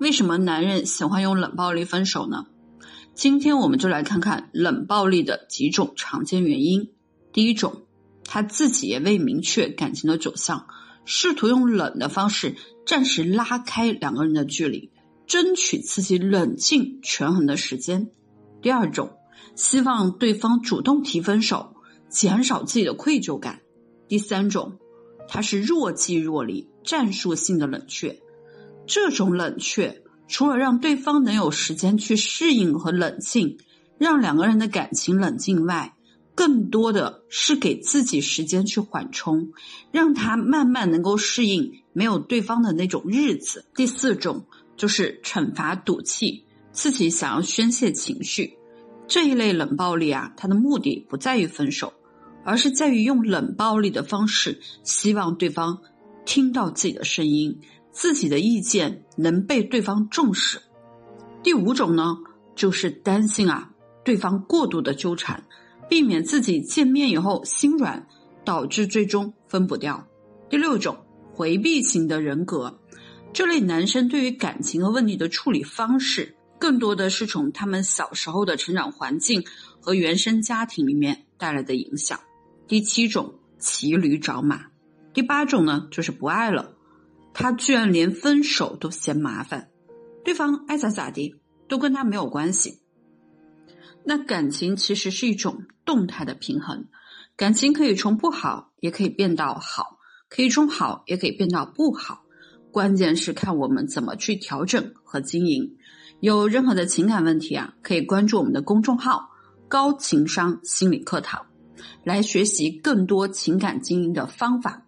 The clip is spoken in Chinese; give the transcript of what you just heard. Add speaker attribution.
Speaker 1: 为什么男人喜欢用冷暴力分手呢？今天我们就来看看冷暴力的几种常见原因。第一种，他自己也未明确感情的走向，试图用冷的方式暂时拉开两个人的距离，争取自己冷静权衡的时间。第二种，希望对方主动提分手，减少自己的愧疚感。第三种，他是若即若离，战术性的冷却。这种冷却，除了让对方能有时间去适应和冷静，让两个人的感情冷静外，更多的是给自己时间去缓冲，让他慢慢能够适应没有对方的那种日子。第四种就是惩罚赌气，自己想要宣泄情绪。这一类冷暴力啊，它的目的不在于分手，而是在于用冷暴力的方式，希望对方听到自己的声音。自己的意见能被对方重视。第五种呢，就是担心啊对方过度的纠缠，避免自己见面以后心软，导致最终分不掉。第六种，回避型的人格，这类男生对于感情和问题的处理方式，更多的是从他们小时候的成长环境和原生家庭里面带来的影响。第七种，骑驴找马。第八种呢，就是不爱了。他居然连分手都嫌麻烦，对方爱咋咋地都跟他没有关系。那感情其实是一种动态的平衡，感情可以从不好也可以变到好，可以从好也可以变到不好，关键是看我们怎么去调整和经营。有任何的情感问题啊，可以关注我们的公众号“高情商心理课堂”，来学习更多情感经营的方法。